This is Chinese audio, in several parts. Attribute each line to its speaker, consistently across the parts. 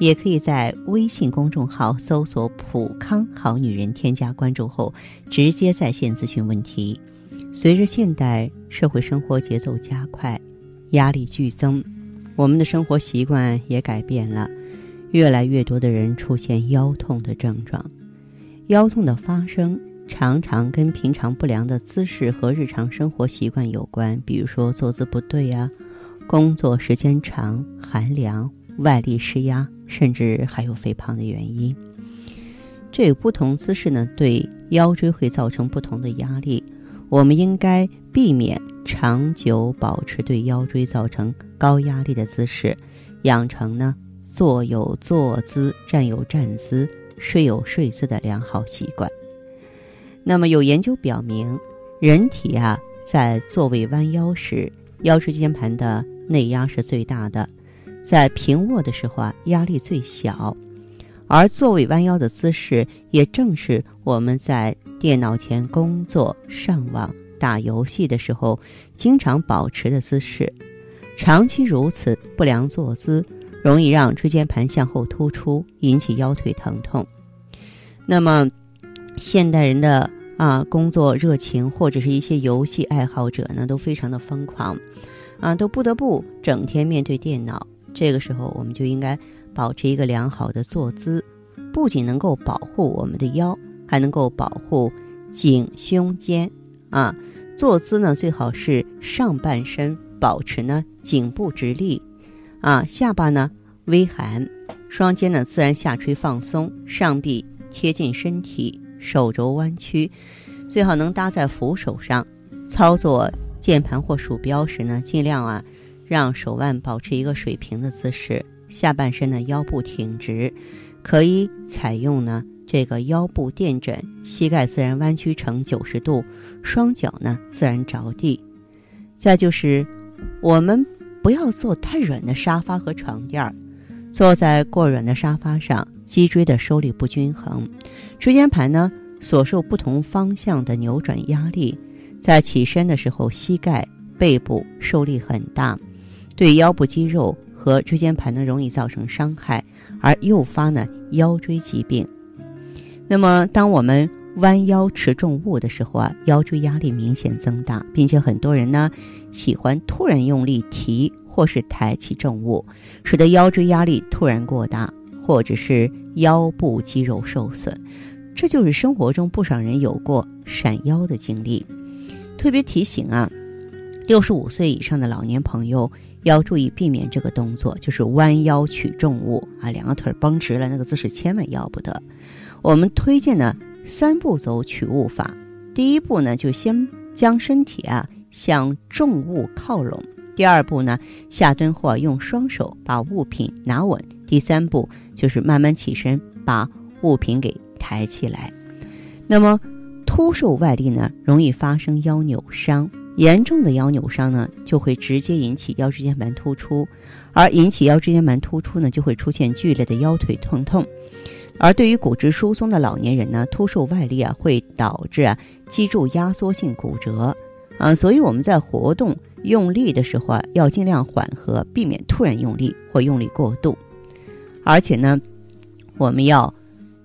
Speaker 1: 也可以在微信公众号搜索“普康好女人”，添加关注后直接在线咨询问题。随着现代社会生活节奏加快，压力剧增，我们的生活习惯也改变了，越来越多的人出现腰痛的症状。腰痛的发生常常跟平常不良的姿势和日常生活习惯有关，比如说坐姿不对呀，工作时间长、寒凉、外力施压，甚至还有肥胖的原因。这个不同姿势呢，对腰椎会造成不同的压力。我们应该避免长久保持对腰椎造成高压力的姿势，养成呢坐有坐姿、站有站姿。睡有睡姿的良好习惯。那么有研究表明，人体啊在坐位弯腰时，腰椎间盘的内压是最大的；在平卧的时候啊，压力最小。而坐位弯腰的姿势，也正是我们在电脑前工作、上网、打游戏的时候经常保持的姿势。长期如此，不良坐姿。容易让椎间盘向后突出，引起腰腿疼痛。那么，现代人的啊工作热情或者是一些游戏爱好者呢，都非常的疯狂，啊，都不得不整天面对电脑。这个时候，我们就应该保持一个良好的坐姿，不仅能够保护我们的腰，还能够保护颈胸肩。啊，坐姿呢最好是上半身保持呢颈部直立。啊，下巴呢微含，双肩呢自然下垂放松，上臂贴近身体，手肘弯曲，最好能搭在扶手上。操作键盘或鼠标时呢，尽量啊让手腕保持一个水平的姿势，下半身呢腰部挺直，可以采用呢这个腰部垫枕，膝盖自然弯曲成九十度，双脚呢自然着地。再就是我们。不要坐太软的沙发和床垫儿，坐在过软的沙发上，脊椎的受力不均衡，椎间盘呢所受不同方向的扭转压力，在起身的时候，膝盖、背部受力很大，对腰部肌肉和椎间盘呢容易造成伤害，而诱发呢腰椎疾病。那么，当我们弯腰持重物的时候啊，腰椎压力明显增大，并且很多人呢喜欢突然用力提或是抬起重物，使得腰椎压力突然过大，或者是腰部肌肉受损。这就是生活中不少人有过闪腰的经历。特别提醒啊，六十五岁以上的老年朋友要注意避免这个动作，就是弯腰取重物啊，两个腿绷直了，那个姿势千万要不得。我们推荐呢。三步走取物法，第一步呢，就先将身体啊向重物靠拢；第二步呢，下蹲或用双手把物品拿稳；第三步就是慢慢起身，把物品给抬起来。那么，突受外力呢，容易发生腰扭伤，严重的腰扭伤呢，就会直接引起腰椎间盘突出，而引起腰椎间盘突出呢，就会出现剧烈的腰腿疼痛。而对于骨质疏松的老年人呢，突受外力啊，会导致啊脊柱压缩性骨折，啊，所以我们在活动用力的时候啊，要尽量缓和，避免突然用力或用力过度。而且呢，我们要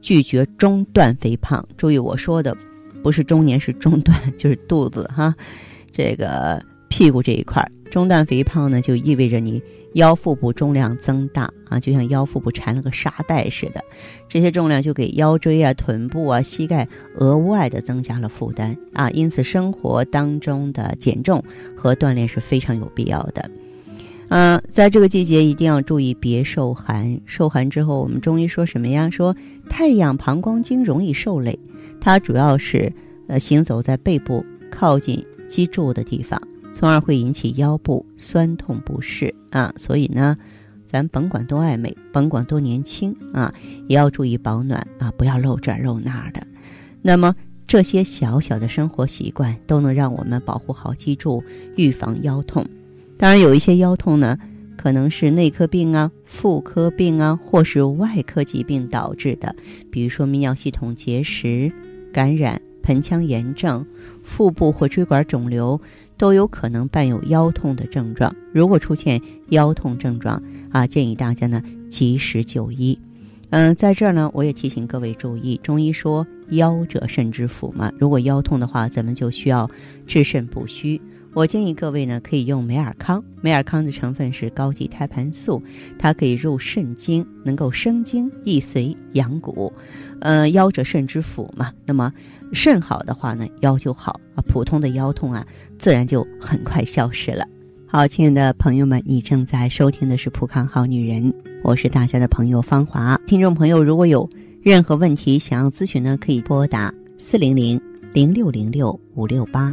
Speaker 1: 拒绝中段肥胖。注意我说的不是中年，是中段，就是肚子哈，这个屁股这一块。中段肥胖呢，就意味着你。腰腹部重量增大啊，就像腰腹部缠了个沙袋似的，这些重量就给腰椎啊、臀部啊、膝盖额外的增加了负担啊。因此，生活当中的减重和锻炼是非常有必要的。嗯，在这个季节一定要注意别受寒。受寒之后，我们中医说什么呀？说太阳膀胱经容易受累，它主要是呃行走在背部靠近脊柱的地方。从而会引起腰部酸痛不适啊，所以呢，咱甭管多爱美，甭管多年轻啊，也要注意保暖啊，不要露这露那儿的。那么这些小小的生活习惯都能让我们保护好脊柱，预防腰痛。当然，有一些腰痛呢，可能是内科病啊、妇科病啊，或是外科疾病导致的，比如说泌尿系统结石、感染、盆腔炎症、腹部或椎管肿瘤，都有可能伴有腰痛的症状。如果出现腰痛症状啊，建议大家呢及时就医。嗯，在这儿呢，我也提醒各位注意，中医说腰者肾之府嘛，如果腰痛的话，咱们就需要治肾补虚。我建议各位呢，可以用美尔康。美尔康的成分是高级胎盘素，它可以入肾经，能够生津益髓养骨。呃，腰者肾之府嘛，那么肾好的话呢，腰就好啊。普通的腰痛啊，自然就很快消失了。好，亲爱的朋友们，你正在收听的是《普康好女人》，我是大家的朋友芳华。听众朋友，如果有任何问题想要咨询呢，可以拨打四零零零六零六五六八。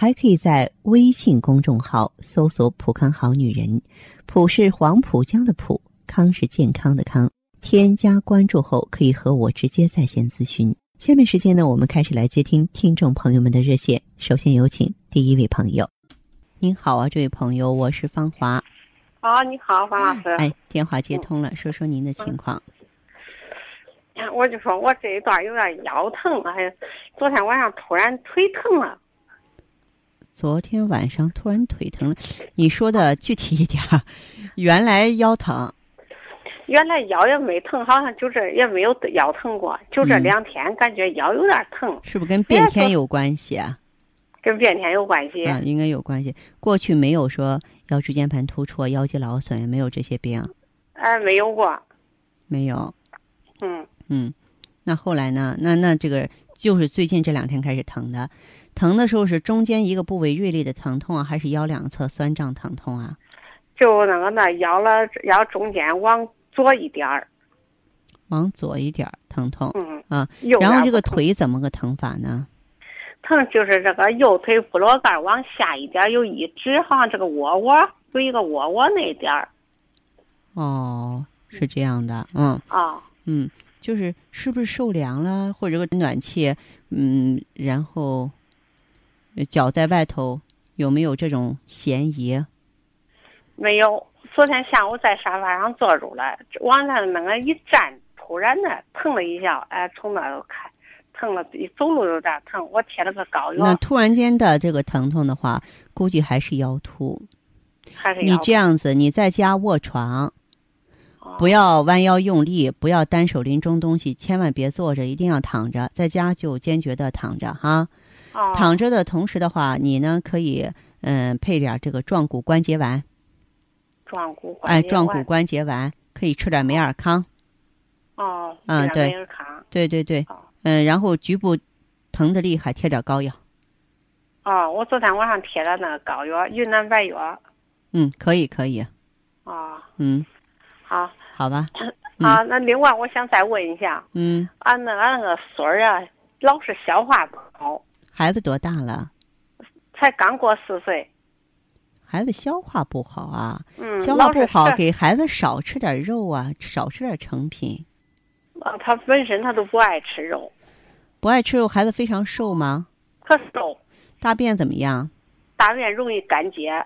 Speaker 1: 还可以在微信公众号搜索“浦康好女人”，浦是黄浦江的浦，康是健康的康。添加关注后，可以和我直接在线咨询。下面时间呢，我们开始来接听听众朋友们的热线。首先有请第一位朋友。您好啊，这位朋友，我是芳华。
Speaker 2: 啊，你好，方老师。
Speaker 1: 哎，电话接通了，说说您的情况。
Speaker 2: 我就说我这一段有点腰疼，哎，昨天晚上突然腿疼了。
Speaker 1: 昨天晚上突然腿疼了，你说的具体一点。原来腰疼，
Speaker 2: 原来腰也没疼，好像就这也没有腰疼过，就这两天感觉腰有点疼。
Speaker 1: 是不是跟变天有关系啊？
Speaker 2: 跟变天有关系。
Speaker 1: 嗯，应该有关系。过去没有说腰椎间盘突出、腰肌劳损，也没有这些病。
Speaker 2: 哎，没有过。
Speaker 1: 没有。
Speaker 2: 嗯。
Speaker 1: 嗯，那后来呢？那那这个就是最近这两天开始疼的。疼的时候是中间一个部位锐利的疼痛啊，还是腰两侧酸胀疼痛啊？
Speaker 2: 就那个那腰了腰中间往左一点儿，
Speaker 1: 往左一点儿疼痛。
Speaker 2: 嗯
Speaker 1: 啊，然后这个腿怎么个疼法呢？
Speaker 2: 疼就是这个右腿部落盖往下一点有一指，好像这个窝窝有一个窝窝那点儿。
Speaker 1: 哦，是这样的，嗯
Speaker 2: 啊，
Speaker 1: 嗯，就是是不是受凉了，或者个暖气，嗯，然后。脚在外头有没有这种嫌疑？
Speaker 2: 没有。昨天下午在沙发上坐住了，往那那个一站，突然的疼了一下，哎，从那都开，疼了，一走路有点疼。我贴了个膏药。
Speaker 1: 那突然间的这个疼痛的话，估计还是腰突。
Speaker 2: 还是
Speaker 1: 你这样子，你在家卧床，不要弯腰用力，不要单手拎重东西，千万别坐着，一定要躺着。在家就坚决的躺着哈。躺着的同时的话，你呢可以嗯配点这个壮骨关节丸。
Speaker 2: 壮骨
Speaker 1: 哎，壮骨关节丸可以吃点美尔康。
Speaker 2: 哦。
Speaker 1: 嗯，对。对对对。嗯，然后局部疼的厉害，贴点膏药。
Speaker 2: 哦，我昨天晚上贴了那个膏药，云南白药。
Speaker 1: 嗯，可以可以。
Speaker 2: 哦。
Speaker 1: 嗯。
Speaker 2: 好。
Speaker 1: 好吧。
Speaker 2: 啊，那另外我想再问一下，
Speaker 1: 嗯，
Speaker 2: 俺那俺那个孙儿啊，老是消化不好，
Speaker 1: 孩子多大了？
Speaker 2: 才刚过四岁。
Speaker 1: 孩子消化不好啊，
Speaker 2: 嗯，
Speaker 1: 消化不好，给孩子少吃点肉啊，少吃点成品。
Speaker 2: 啊，他本身他都不爱吃肉，
Speaker 1: 不爱吃肉，孩子非常瘦吗？
Speaker 2: 可瘦，
Speaker 1: 大便怎么样？
Speaker 2: 大便容易干结。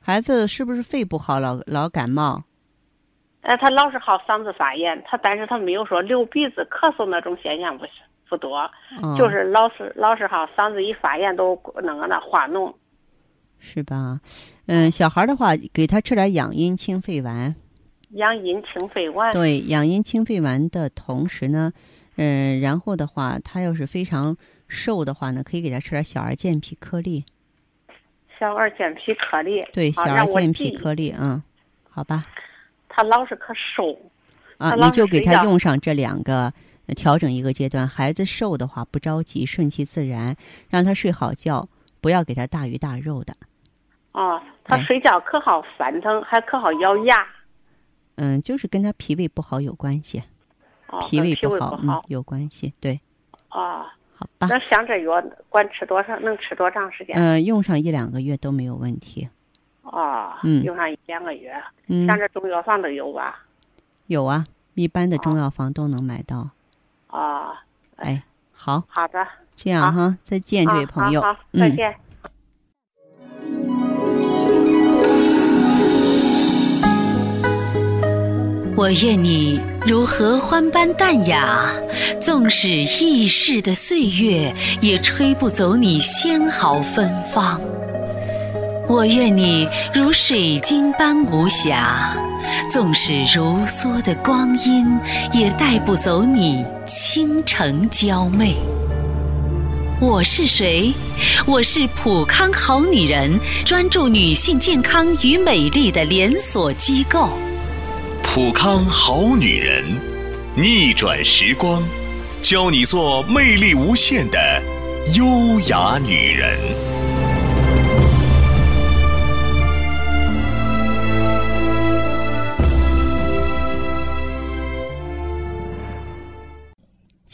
Speaker 1: 孩子是不是肺不好，老老感冒？
Speaker 2: 哎，他老是好嗓子发炎，他但是他没有说流鼻子、咳嗽那种现象不是不多，
Speaker 1: 嗯、
Speaker 2: 就是老是老是哈嗓子一发炎都那个那化脓。
Speaker 1: 是吧？嗯，小孩的话，给他吃点养阴清肺丸。
Speaker 2: 养阴清肺丸。
Speaker 1: 对，养阴清肺丸的同时呢，嗯，然后的话，他要是非常瘦的话呢，可以给他吃点小儿健脾颗粒。
Speaker 2: 小儿健脾颗粒。
Speaker 1: 对，小
Speaker 2: 啊
Speaker 1: 儿健脾颗粒，嗯，好吧。
Speaker 2: 他老是可瘦。
Speaker 1: 啊，你就给他用上这两个，呃调整一个阶段。孩子瘦的话不着急，顺其自然，让他睡好觉，不要给他大鱼大肉的。
Speaker 2: 哦，他
Speaker 1: 对
Speaker 2: 睡觉可好翻腾，还可好咬牙。
Speaker 1: 嗯，就是跟他脾胃不好有关系，
Speaker 2: 哦，
Speaker 1: 脾胃不好，有关系。对，
Speaker 2: 啊。
Speaker 1: 好吧。
Speaker 2: 那像这药管吃多长？能吃多长时间？
Speaker 1: 嗯、用上一两个月都没有问题。
Speaker 2: 哦，
Speaker 1: 嗯
Speaker 2: 用上一两个月。
Speaker 1: 嗯，
Speaker 2: 像这中药房都有吧？
Speaker 1: 有啊，一般的中
Speaker 2: 哦
Speaker 1: 药房都能买到。
Speaker 2: 啊，
Speaker 1: 哎，好，
Speaker 2: 好的。
Speaker 1: 这样哈，再见，这位
Speaker 2: 啊
Speaker 1: 朋友。
Speaker 2: 好好，再
Speaker 1: 嗯。
Speaker 2: 见。
Speaker 3: 我愿你如合欢般淡雅，纵使易逝的岁月，也吹不走你纤毫芬芳。我愿你如水晶般无瑕，纵使如梭的光阴，也带不走你倾城娇媚。我是谁？我是普康好女人，专注女性健康与美丽的连锁机构。
Speaker 4: 普康好女人，逆转时光，教你做魅力无限的优雅女人。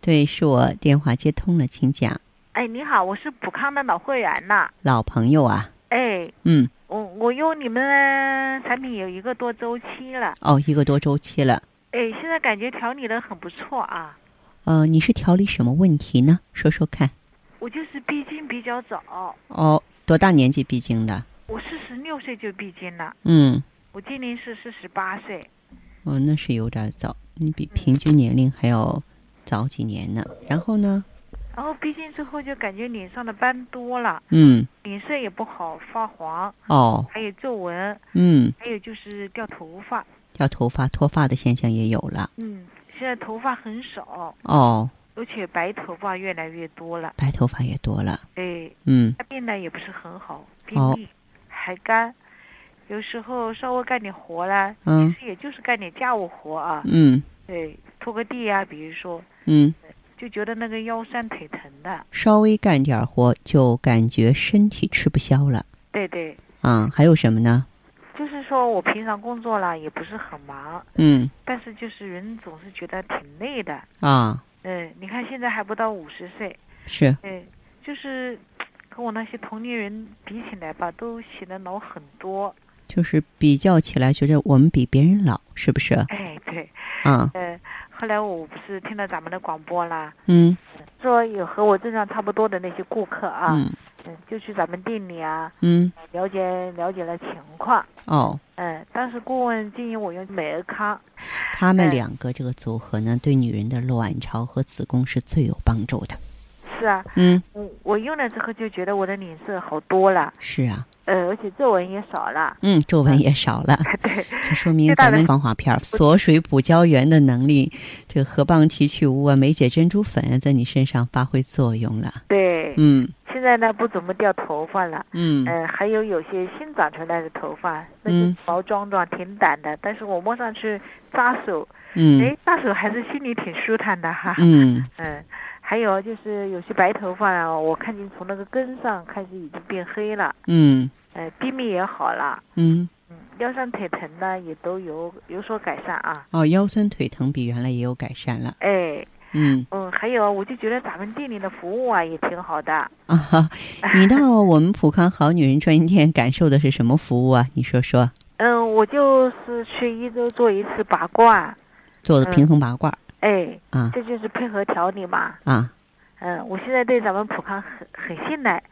Speaker 1: 对，是我电话接通了，请讲。
Speaker 5: 哎，你好，我是普康的老会员呐。
Speaker 1: 老朋友啊，
Speaker 5: 哎，
Speaker 1: 嗯，
Speaker 5: 我我用你们产品有一个多周期了。
Speaker 1: 哦，一个多周期了。
Speaker 5: 哎，现在感觉调理的很不错啊。
Speaker 1: 呃，你是调理什么问题呢？说说看。
Speaker 5: 我就是闭经比较早，
Speaker 1: 哦，多大年纪闭经的？
Speaker 5: 我四十六岁就闭经了，
Speaker 1: 嗯，
Speaker 5: 我今年是四十八岁。
Speaker 1: 哦，那是有点早，你比平均年龄还要早几年呢。然后呢？
Speaker 5: 然后闭经之后就感觉脸上的斑多了，
Speaker 1: 嗯，
Speaker 5: 脸色也不好，发黄，
Speaker 1: 哦，
Speaker 5: 还有皱纹，
Speaker 1: 嗯，
Speaker 5: 还有就是掉头发。
Speaker 1: 掉头发、脱发的现象也有了。
Speaker 5: 嗯，现在头发很少，
Speaker 1: 哦，
Speaker 5: 而且白头发越来越多了。
Speaker 1: 白头发也多了。
Speaker 5: 哎，
Speaker 1: 嗯，
Speaker 5: 大便呢也不是很好，便
Speaker 1: 哦
Speaker 5: 秘，还干，有时候稍微干点活啦，
Speaker 1: 嗯
Speaker 5: 其实也就是干点家务活啊，
Speaker 1: 嗯
Speaker 5: 对，拖个地呀、比如说，
Speaker 1: 嗯，
Speaker 5: 就觉得那个腰酸腿疼的，
Speaker 1: 稍微干点活就感觉身体吃不消了。
Speaker 5: 对对，
Speaker 1: 啊、还有什么呢？
Speaker 5: 就是说我平常工作啦也不是很忙，
Speaker 1: 嗯。
Speaker 5: 但是就是人总是觉得挺累的，
Speaker 1: 啊，
Speaker 5: 嗯，你看现在还不到五十岁，
Speaker 1: 是。
Speaker 5: 嗯，就是跟我那些同龄人比起来吧，都显得老很多，
Speaker 1: 就是比较起来，觉得我们比别人老，是不是？
Speaker 5: 哎，对，
Speaker 1: 啊，
Speaker 5: 呃，后来我不是听了咱们的广播啦，
Speaker 1: 嗯。
Speaker 5: 说有和我症状差不多的那些顾客啊，
Speaker 1: 嗯。
Speaker 5: 嗯，就去咱们店里啊
Speaker 1: 嗯，
Speaker 5: 了解了解了情况，
Speaker 1: 哦，
Speaker 5: 嗯，当时顾问建议我用美尔康，
Speaker 1: 他们
Speaker 5: 哎
Speaker 1: 两个这个组合呢，对女人的卵巢和子宫是最有帮助的。
Speaker 5: 是啊，
Speaker 1: 嗯，
Speaker 5: 我我用了之后就觉得我的脸色好多了，
Speaker 1: 是啊，
Speaker 5: 呃，而且皱纹也少了。
Speaker 1: 嗯，皱纹也少了。
Speaker 5: 对，
Speaker 1: 这说明咱们防滑片锁水补胶原的能力，这个河蚌提取物啊、梅姐珍珠粉在你身上发挥作用了。
Speaker 5: 对，
Speaker 1: 嗯。
Speaker 5: 现在呢，不怎么掉头发了。
Speaker 1: 嗯。
Speaker 5: 呃，还有有些新长出来的头发，那些毛壮壮、挺短的，但是我摸上去扎手。
Speaker 1: 嗯。
Speaker 5: 哎，扎手还是心里挺舒坦的哈。
Speaker 1: 嗯。
Speaker 5: 嗯。还有就是有些白头发啊，我看见从那个根上开始已经变黑了。
Speaker 1: 嗯。
Speaker 5: 呃，便秘也好了。
Speaker 1: 嗯。
Speaker 5: 嗯，腰酸腿疼呢也都有有所改善啊。
Speaker 1: 哦，腰酸腿疼比原来也有改善了。
Speaker 5: 哎。
Speaker 1: 嗯。
Speaker 5: 嗯，还有我就觉得咱们店里的服务啊也挺好的。
Speaker 1: 啊哈，你到我们普康好女人专营店感受的是什么服务啊？你说说。
Speaker 5: 嗯，我就是去一周做一次拔罐。
Speaker 1: 做的平衡拔罐。
Speaker 5: 哎，
Speaker 1: 啊，
Speaker 5: 这就是配合调理嘛。
Speaker 1: 啊，
Speaker 5: 嗯，我现在对咱们普康很很信赖。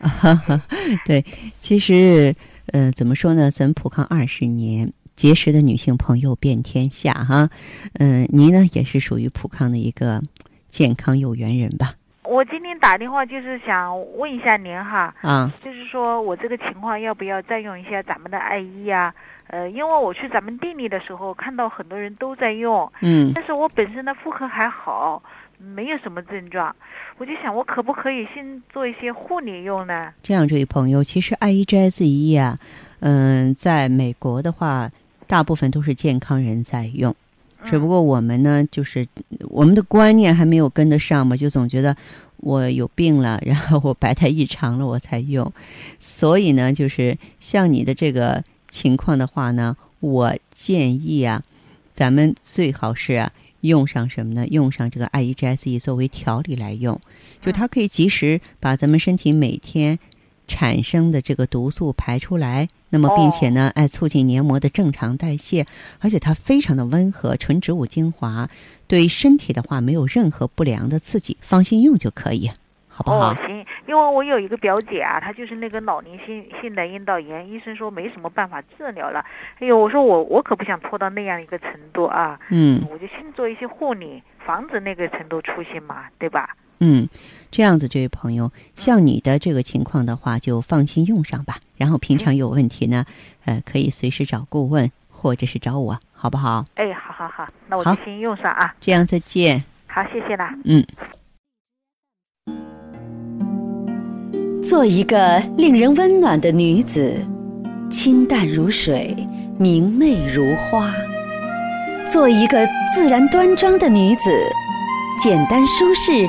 Speaker 1: 对，其实，嗯，怎么说呢？咱普康二十年，结识的女性朋友遍天下哈。嗯，您呢也是属于普康的一个健康有缘人吧？
Speaker 5: 我今天打电话就是想问一下您哈。
Speaker 1: 啊。
Speaker 5: 就是说我这个情况要不要再用一下咱们的爱伊呀？呃，因为我去咱们店里的时候，看到很多人都在用，
Speaker 1: 嗯，
Speaker 5: 但是我本身的妇科还好，没有什么症状，我就想我可不可以先做一些护理用呢？
Speaker 1: 这样，这位朋友，其实爱伊 G S 一啊，嗯，在美国的话，大部分都是健康人在用，只不过我们呢，就是我们的观念还没有跟得上嘛，就总觉得我有病了，然后我白带异常了，我才用，所以呢，就是像你的这个。情况的话呢，我建议啊，咱们最好是啊用上什么呢？用上这个 I E G S E 作为调理来用，就它可以及时把咱们身体每天产生的这个毒素排出来，那么并且呢，哎，促进黏膜的正常代谢，而且它非常的温和，纯植物精华，对身体的话没有任何不良的刺激，放心用就可以。好不好？
Speaker 5: 哦，行，因为我有一个表姐啊，她就是那个老年性性的阴道炎，医生说没什么办法治疗了。哎呦，我说我我可不想拖到那样一个程度啊。
Speaker 1: 嗯。
Speaker 5: 我就先做一些护理，防止那个程度出现嘛，对吧？
Speaker 1: 嗯，这样子，这位朋友，像你的这个情况的话，就放心用上吧。然后平常有问题呢，呃，可以随时找顾问或者是找我，好不好？
Speaker 5: 哎，好好好，那我就先用上啊。
Speaker 1: 这样，再见。
Speaker 5: 好，谢谢啦。
Speaker 1: 嗯。
Speaker 3: 做一个令人温暖的女子，清淡如水，明媚如花；做一个自然端庄的女子，简单舒适，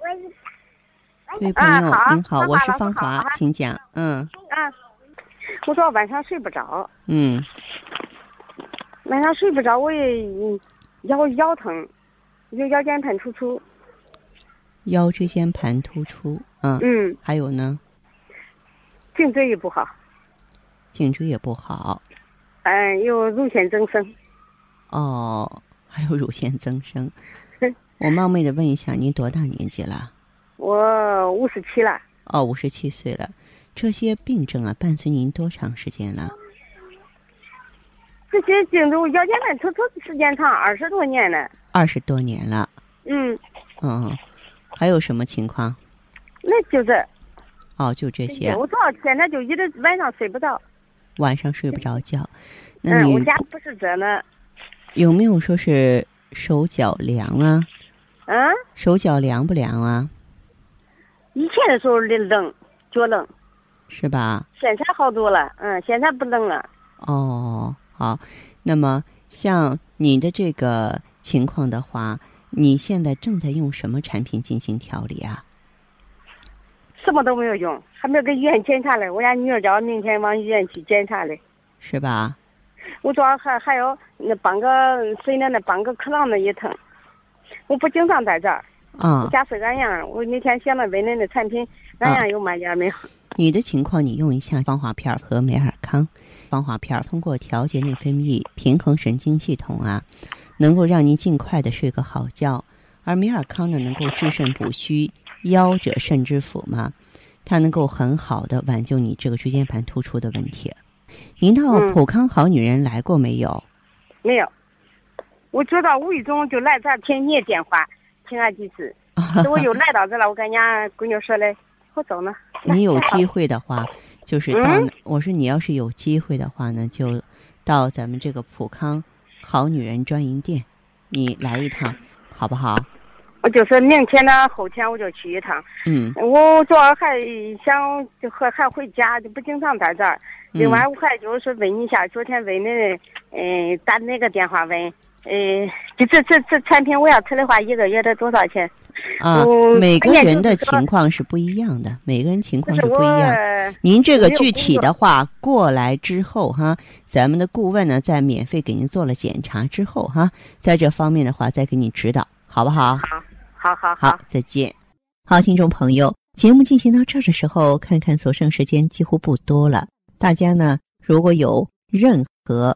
Speaker 1: 这位朋友您好，我是芳华，请讲。嗯。
Speaker 6: 啊，我说晚上睡不着。
Speaker 1: 嗯。
Speaker 6: 晚上睡不着，我也腰腰疼。就腰间盘突出，
Speaker 1: 腰椎间盘突出，嗯，
Speaker 6: 嗯，
Speaker 1: 还有呢，
Speaker 6: 颈椎也不好，
Speaker 1: 颈椎也不好，
Speaker 6: 嗯，有乳腺增生，
Speaker 1: 哦，还有乳腺增生，我冒昧的问一下，您多大年纪了？
Speaker 6: 我五十七了。
Speaker 1: 哦，五十七岁了，这些病症啊，伴随您多长时间了？
Speaker 6: 这些病都腰间盘突出时间长，二十多年了。
Speaker 1: 二十多年了。
Speaker 6: 嗯。
Speaker 1: 嗯，还有什么情况？
Speaker 6: 那就是。
Speaker 1: 哦，就这些。
Speaker 6: 我早现在就一直晚上睡不着。
Speaker 1: 晚上睡不着觉。
Speaker 6: 嗯，我家不是这呢。
Speaker 1: 有没有说是手脚凉啊？
Speaker 6: 啊？
Speaker 1: 手脚凉不凉啊？
Speaker 6: 以前的时候冷，脚冷。
Speaker 1: 是吧？
Speaker 6: 现在好多了，嗯，现在不冷了。
Speaker 1: 哦，好，那么像你的这个情况的话，你现在正在用什么产品进行调理啊？
Speaker 6: 什么都没有用，还没有给医院检查嘞。我家女儿叫我明天往医院去检查嘞。
Speaker 1: 是吧？
Speaker 6: 我主要还还有那半个睡的那半个壳囊子也疼，我不经常在这儿。
Speaker 1: 啊。
Speaker 6: 家是安阳，我那天想了问恁的产品，安阳有卖家没有？
Speaker 1: 你的情况，你用一下芳华片和美尔康。芳华片通过调节内分泌、平衡神经系统啊，能够让您尽快的睡个好觉。而美尔康呢，能够治肾补虚，腰者肾之府嘛，它能够很好的挽救你这个椎间盘突出的问题。您到普康好女人来过没有？
Speaker 6: 没有，我知道无意中就来这儿听你的电话，听了几次，我又来到这了。我跟人家闺女说嘞，我走呢。
Speaker 1: 你有机会的话，就是到我说你要是有机会的话呢，就到咱们这个普康好女人专营店，你来一趟，好不好？
Speaker 6: 我就是明天呢，后天我就去一趟。
Speaker 1: 嗯。
Speaker 6: 我主要还想就和还回家，就不经常在这儿。另外，我还就是问一下，昨天问的，嗯，打哪个电话问？嗯，就这这这产品，我要吃的话，一个月得多少钱？
Speaker 1: 啊，每个人的情况是不一样的，每个人情况是不一样。您这个具体的话过来之后哈，咱们的顾问呢，在免费给您做了检查之后哈，在这方面的话再给你指导，好不好？
Speaker 6: 好，好，好，
Speaker 1: 好，再见。好，听众朋友，节目进行到这儿的时候，看看所剩时间几乎不多了。大家呢，如果有任何